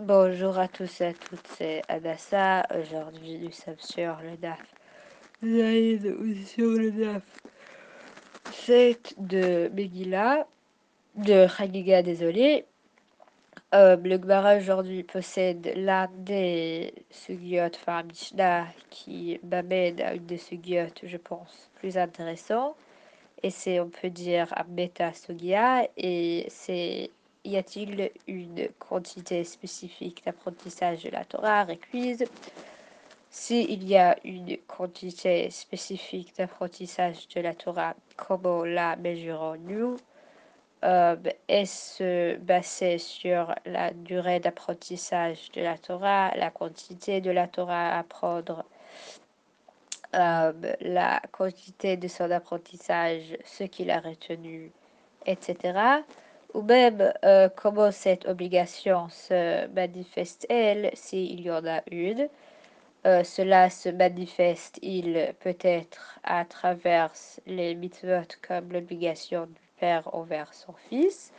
Bonjour à tous et à toutes, c'est Adassa. Aujourd'hui, nous sommes sur le DAF Zaïd ou sur le DAF 7 de Megillah, de Chagiga, désolé. Euh, le Gemara aujourd'hui possède l'un des sugyot, enfin Mishnah, qui m'amène à une des sugyot, je pense, plus intéressant. Et c'est, on peut dire, un méta sugya, et c'est y a-t-il une quantité spécifique d'apprentissage de la Torah requise S'il y a une quantité spécifique d'apprentissage de la Torah, comment la mesurons-nous? Euh, Est-ce basé sur la durée d'apprentissage de la Torah, la quantité de la Torah à apprendre euh, la quantité de son apprentissage, ce qu'il a retenu, etc. Ou même euh, comment cette obligation se manifeste-t-elle? S'il y en a une. Euh, cela se manifeste, il peut-être à travers les mitzvot comme l'obligation du père envers son fils?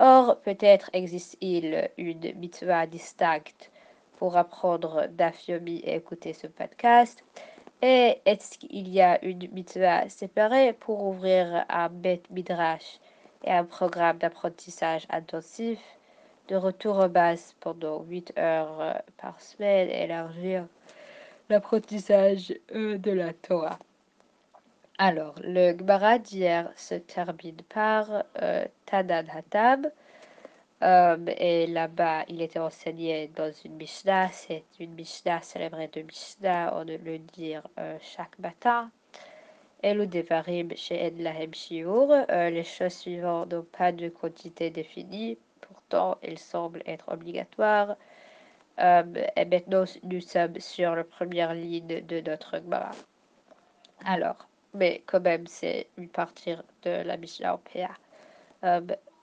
Or, peut-être existe-t-il une mitzvah distincte pour apprendre d'Afyomi et écouter ce podcast. Et est-ce qu'il y a une mitzvah séparée pour ouvrir un bet midrash? Et un programme d'apprentissage intensif de retour aux bases pendant 8 heures euh, par semaine élargir l'apprentissage euh, de la Torah. Alors, le Gemara d'hier se termine par euh, Hatab, euh, et là-bas, il était enseigné dans une Mishnah. C'est une Mishnah célébrée de Mishnah, on le dire chaque matin. Elu Devarim chez Lahem Shiur. Euh, les choses suivantes n'ont pas de quantité définie. Pourtant, elles semblent être obligatoires. et maintenant, nous sommes sur la première ligne de notre Gemara. Alors, mais quand même, c'est une partie de la Mishnah en PA.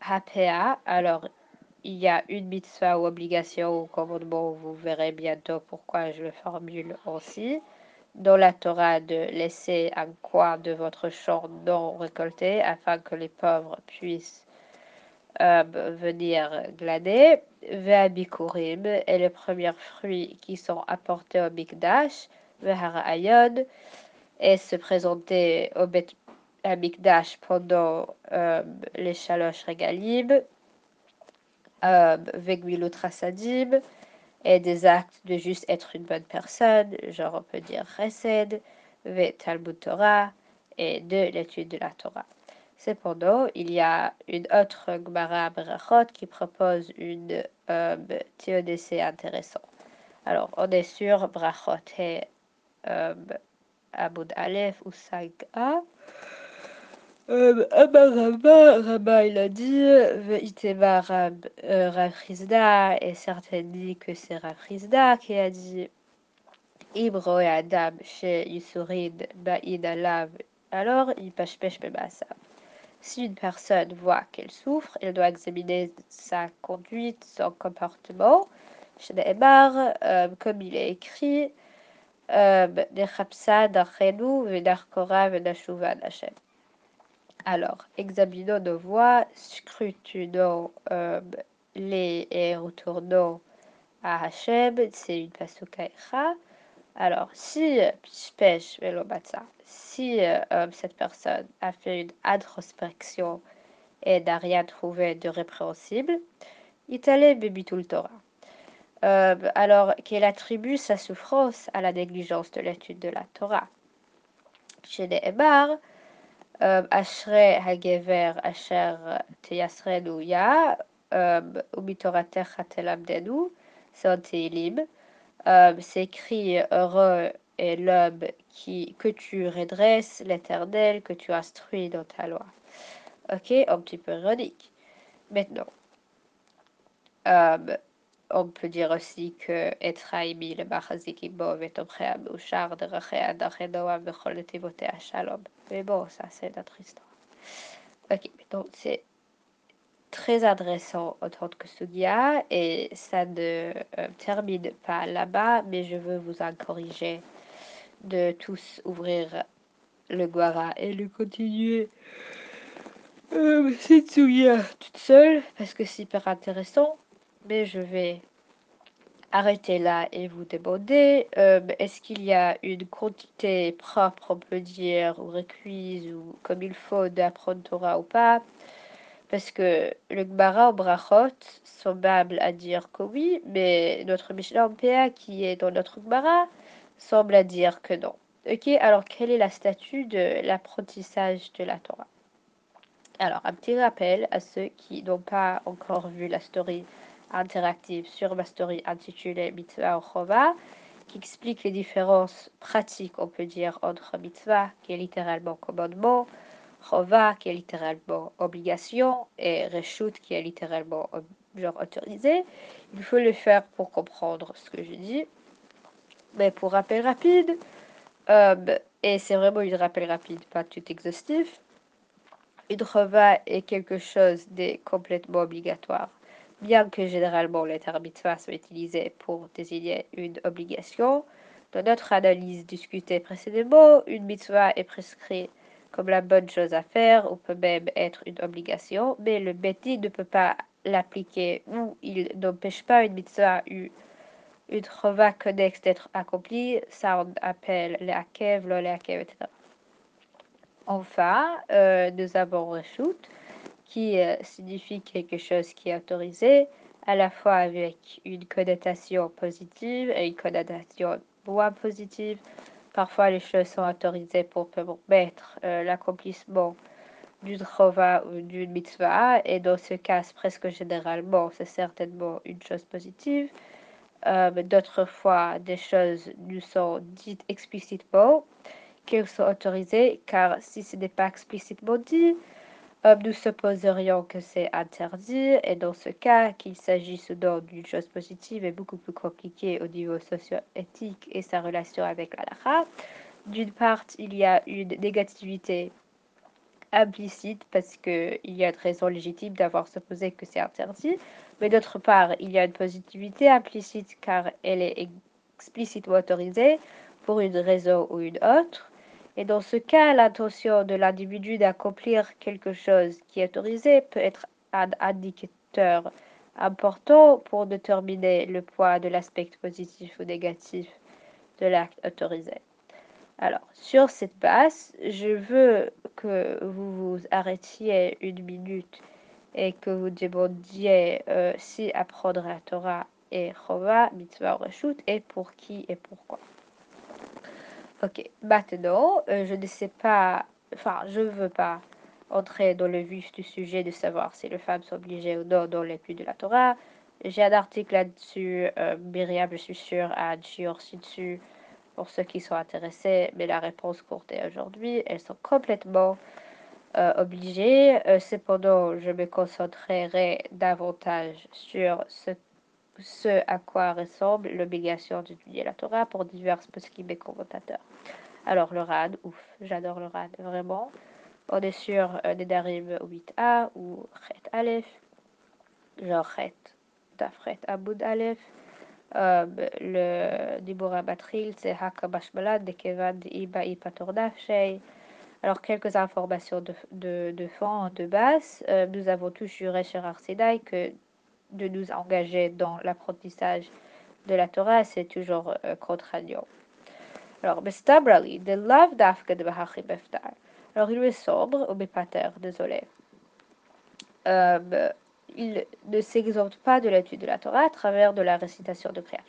HPA, alors il y a une mitzvah ou obligation ou commandement, vous verrez bientôt pourquoi je le formule aussi, dans la Torah de laisser un coin de votre champ non récolté afin que les pauvres puissent euh, venir glaner. Ve'abikurim est les premiers fruits qui sont apportés au Mikdash. Ve'harayon et se présenter au Mikdash pendant euh, les chaloches régalib euh, et des actes de juste être une bonne personne, genre on peut dire Chesed, Ve Torah et de l'étude de la Torah. Cependant, il y a une autre Gemara Berachot qui propose une euh, théodicée intéressante. Alors, on est sur Brachot et euh, Aboud Aleph ou 5a. Euh, Rabba, Rabba, il a dit, Rab, euh, Rafrizda, et certains disent que c'est Rafrizda qui a dit, Ibro et Adam chez Yusurid, Ba'id Alav, alors il pêche pêche ça. Si une personne voit qu'elle souffre, elle doit examiner sa conduite, son comportement. Chez Neymar, euh, comme il est écrit, Nechapsa, Alors, examinons nos voix, scrutinons euh, les et retournons à Hachem, c'est une pasukaïra. Alors, si pêche si euh, cette personne a fait une introspection et n'a rien trouvé de répréhensible, il allait Torah. Alors qu'elle attribue sa souffrance à la négligence de l'étude de la Torah? Chez les Ashre Hagever Asher Teyasrenu Ya, Umitoratecha Telamdenu, c'est un. C'est écrit Heureux est l'homme qui, que tu redresses, l'éternel, que tu instruis dans ta loi. Ok, un petit peu ironique. Maintenant, on peut dire aussi que Etraimi le Bachazikibov est au char de Rachea d'Achenoa Bechol à Shalom. Mais bon, ça c'est notre histoire. Ok, donc c'est très adressant en tant que Sugia et ça ne euh, termine pas là-bas, mais je veux vous en corriger de tous ouvrir le Guara et le continuer. Euh, cette Sugia toute seule parce que c'est hyper intéressant mais je vais arrêter là et vous demander euh, est-ce qu'il y a une quantité propre, on peut dire, ou requise, ou comme il faut d'apprendre Torah ou pas? Parce que le Gemara au Brachot semble à dire que oui, mais notre Mishnah en qui est dans notre Gemara semble à dire que non. Ok, alors quel est la statut de l'apprentissage de la Torah? Alors, un petit rappel à ceux qui n'ont pas encore vu la story interactive sur ma story intitulée Mitzvah ou Chova, qui explique les différences pratiques, on peut dire, entre Mitzvah, qui est littéralement commandement, Chova, qui est littéralement obligation, et Reshut, qui est littéralement genre autorisé. Il faut le faire pour comprendre ce que je dis. Mais pour rappel rapide, euh, et c'est vraiment une rappel rapide, pas tout exhaustif, une Chova est quelque chose de complètement obligatoire bien que généralement les terme mitzvah soit utilisé pour désigner une obligation. Dans notre analyse discutée précédemment, une mitzvah est prescrite comme la bonne chose à faire ou peut même être une obligation, mais le bêtis ne peut pas l'appliquer ou il n'empêche pas une mitzvah ou une chova connexe d'être accomplie. Ça on appelle les akev, akev, etc. Enfin, euh, nous avons Reshut, qui euh, signifie quelque chose qui est autorisé, à la fois avec une connotation positive et une connotation moins positive. Parfois, les choses sont autorisées pour permettre euh, l'accomplissement d'une chova ou d'une mitzvah, et dans ce cas, presque généralement, c'est certainement une chose positive. Euh, d'autres fois, des choses nous sont dites explicitement qu'elles sont autorisées, car si ce n'est pas explicitement dit, nous supposerions que c'est interdit, et dans ce cas, qu'il s'agisse donc d'une chose positive et beaucoup plus compliquée au niveau socio-éthique et sa relation avec l'Allah. D'une part, il y a une négativité implicite parce qu'il y a une raison légitime d'avoir supposé que c'est interdit, mais d'autre part, il y a une positivité implicite car elle est explicitement autorisée pour une raison ou une autre. Et dans ce cas, l'intention de l'individu d'accomplir quelque chose qui est autorisé peut être un indicateur important pour déterminer le poids de l'aspect positif ou négatif de l'acte autorisé. Alors, sur cette base, je veux que vous vous arrêtiez une minute et que vous demandiez euh, si apprendre la Torah est Chova, Mitzvah ou et pour qui et pourquoi. Ok, maintenant, euh, je ne sais pas, enfin, je ne veux pas entrer dans le vif du sujet de savoir si les femmes sont obligées ou non dans l'étude de la Torah. J'ai un article là-dessus, euh, Myriam, je suis sûre, a aussi dessus pour ceux qui sont intéressés, mais la réponse courte est aujourd'hui. Elles sont complètement euh, obligées. Euh, cependant, je me concentrerai davantage sur ce, ce à quoi ressemble l'obligation d'étudier la Torah pour divers poskim commentateurs. Alors, le RAD, ouf, j'adore le RAD, vraiment. On est sur euh, des Darim 8a ou Chet Aleph, genre Chet, Dafret Aboud Aleph. Euh, le Dibura Batril, c'est Hakabashbalad, de Kevad, Iba, Ipatordafshei. Alors, quelques informations de, de, fond, de base. Euh, nous avons tous juré chez Arsidai que de nous engager dans l'apprentissage de la Torah, c'est toujours euh, contraignant. Alors, de love dafka de Beftar. Alors, il est sombre, au Bepater, désolé. Euh, il ne s'exempte pas de l'étude de la Torah à travers de la récitation de Kriyat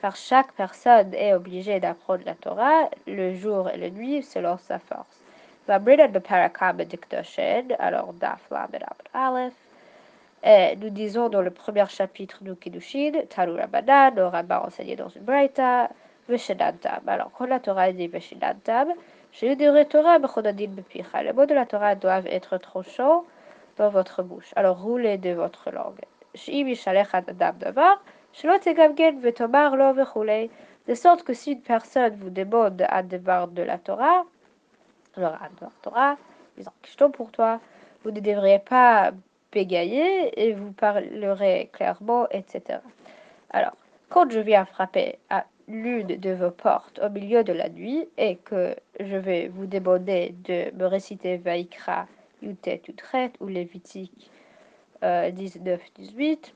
car chaque personne est obligée d'apprendre la Torah le jour et la nuit selon sa force. Dikdoshen, alors daf aleph, nous disons dans le premier chapitre du Kiddushin, Taru Rabbanan, le rabbin enseigné dans une braïta, Veshedantam. Alors, quand la Torah dit Veshedantam, j'ai eu des Torah, Bechodadin Bepicha. Les mots de la Torah doivent être tranchants dans votre bouche. Alors, roulez de votre langue. De sorte que si une personne vous demande un devoir de la Torah, un devoir Torah, ils en pour toi, vous ne devriez pas bégayer et vous parlerez clairement, etc. Alors, quand je viens frapper à l'une de vos portes au milieu de la nuit et que je vais vous demander de me réciter Vaikra, Yutet, Utret ou Lévitique 19-18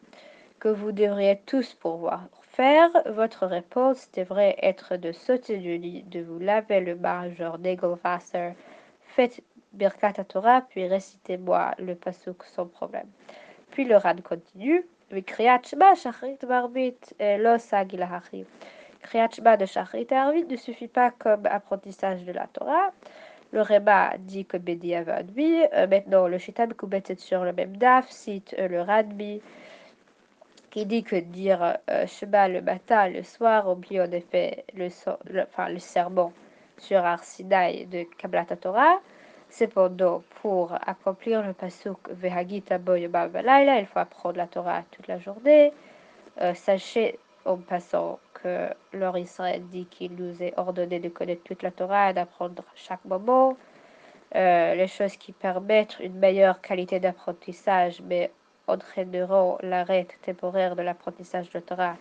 que vous devriez tous pouvoir faire. Votre réponse devrait être de sauter du lit, de vous laver le majeur Degelwasser, faites Birkat Torah, puis récitez-moi le pasuk sans problème. Puis le Ran continue. Kriyat Shema, Shachrit, Barbit, Lo Kriyat Shema de Shachrit ne suffit pas comme apprentissage de la Torah. Le Reba dit que Bedi avait un maintenant, le Shitam Koubet est sur le même daf, cite euh, le Radbi, qui dit que dire euh, Shema le matin, le soir, oublie en effet le, enfin, le serment sur Arsinaï de Kabbalat Torah. Cependant, pour accomplir le pasuk Vehagita Boyoma il faut apprendre la Torah toute la journée. Euh, sachez en passant que leur Israël dit qu'il nous est ordonné de connaître toute la Torah et d'apprendre chaque moment. Euh, les choses qui permettent une meilleure qualité d'apprentissage, mais entraîneront l'arrêt temporaire de l'apprentissage de Torah.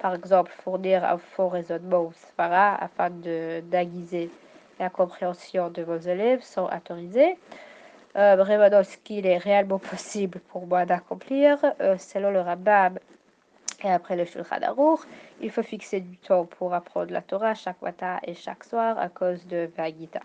Par exemple, fournir un faux raisonnement ou svara afin d'aiguiser la compréhension de vos élèves sont autorisés. Euh, vraiment, ce qu'il est réellement possible pour moi d'accomplir, euh, selon le rabbin et après le Shulchan Aruch, il faut fixer du temps pour apprendre la Torah chaque matin et chaque soir à cause de Vagita.